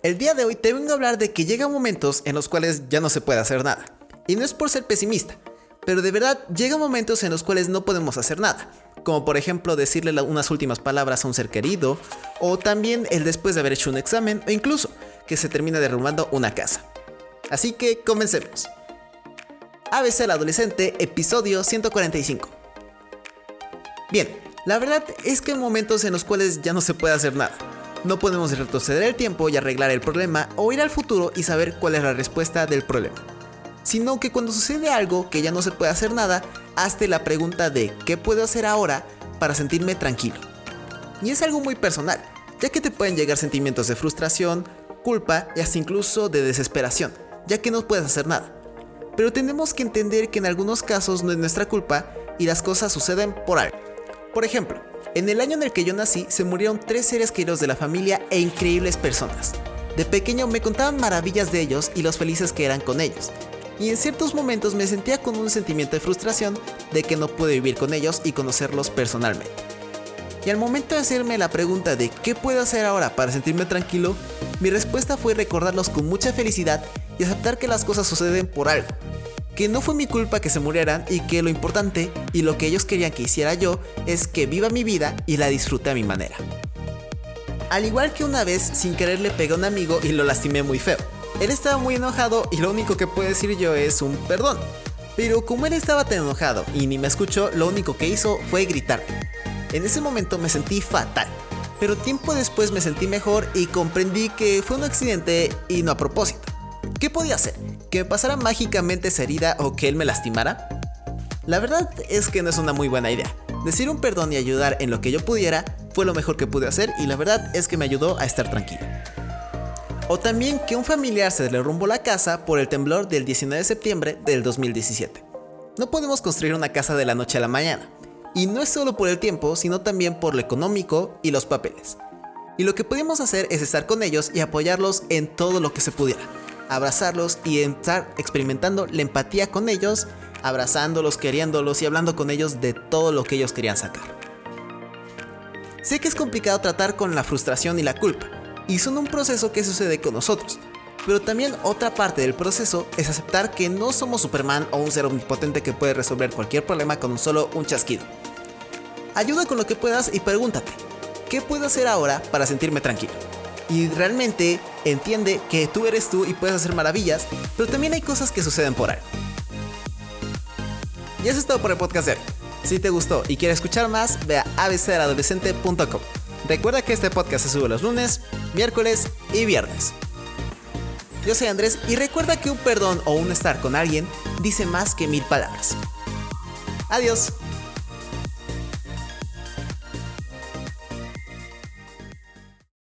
El día de hoy te vengo a hablar de que llegan momentos en los cuales ya no se puede hacer nada. Y no es por ser pesimista, pero de verdad llegan momentos en los cuales no podemos hacer nada. Como por ejemplo decirle unas últimas palabras a un ser querido, o también el después de haber hecho un examen, o incluso que se termina derrumbando una casa. Así que comencemos. ABC el adolescente, episodio 145. Bien, la verdad es que hay momentos en los cuales ya no se puede hacer nada. No podemos retroceder el tiempo y arreglar el problema o ir al futuro y saber cuál es la respuesta del problema. Sino que cuando sucede algo que ya no se puede hacer nada, hazte la pregunta de ¿qué puedo hacer ahora para sentirme tranquilo? Y es algo muy personal, ya que te pueden llegar sentimientos de frustración, culpa y hasta incluso de desesperación, ya que no puedes hacer nada. Pero tenemos que entender que en algunos casos no es nuestra culpa y las cosas suceden por algo. Por ejemplo, en el año en el que yo nací se murieron tres seres queridos de la familia e increíbles personas. De pequeño me contaban maravillas de ellos y los felices que eran con ellos. Y en ciertos momentos me sentía con un sentimiento de frustración de que no pude vivir con ellos y conocerlos personalmente. Y al momento de hacerme la pregunta de qué puedo hacer ahora para sentirme tranquilo, mi respuesta fue recordarlos con mucha felicidad y aceptar que las cosas suceden por algo, que no fue mi culpa que se murieran y que lo importante y lo que ellos querían que hiciera yo es que viva mi vida y la disfrute a mi manera. Al igual que una vez sin querer le pegué a un amigo y lo lastimé muy feo. Él estaba muy enojado y lo único que puedo decir yo es un perdón. Pero como él estaba tan enojado y ni me escuchó, lo único que hizo fue gritarme. En ese momento me sentí fatal, pero tiempo después me sentí mejor y comprendí que fue un accidente y no a propósito. ¿Qué podía hacer? ¿Que me pasara mágicamente esa herida o que él me lastimara? La verdad es que no es una muy buena idea. Decir un perdón y ayudar en lo que yo pudiera fue lo mejor que pude hacer y la verdad es que me ayudó a estar tranquilo. O también que un familiar se le derrumbó la casa por el temblor del 19 de septiembre del 2017. No podemos construir una casa de la noche a la mañana. Y no es solo por el tiempo, sino también por lo económico y los papeles. Y lo que podemos hacer es estar con ellos y apoyarlos en todo lo que se pudiera abrazarlos y estar experimentando la empatía con ellos, abrazándolos, queriéndolos y hablando con ellos de todo lo que ellos querían sacar. Sé que es complicado tratar con la frustración y la culpa, y son un proceso que sucede con nosotros, pero también otra parte del proceso es aceptar que no somos Superman o un ser omnipotente que puede resolver cualquier problema con solo un chasquido. Ayuda con lo que puedas y pregúntate, ¿qué puedo hacer ahora para sentirme tranquilo? Y realmente entiende que tú eres tú y puedes hacer maravillas, pero también hay cosas que suceden por ahí. Y eso es todo por el podcast. Si te gustó y quieres escuchar más, ve a abcadolescente.com. Recuerda que este podcast se sube los lunes, miércoles y viernes. Yo soy Andrés y recuerda que un perdón o un estar con alguien dice más que mil palabras. Adiós.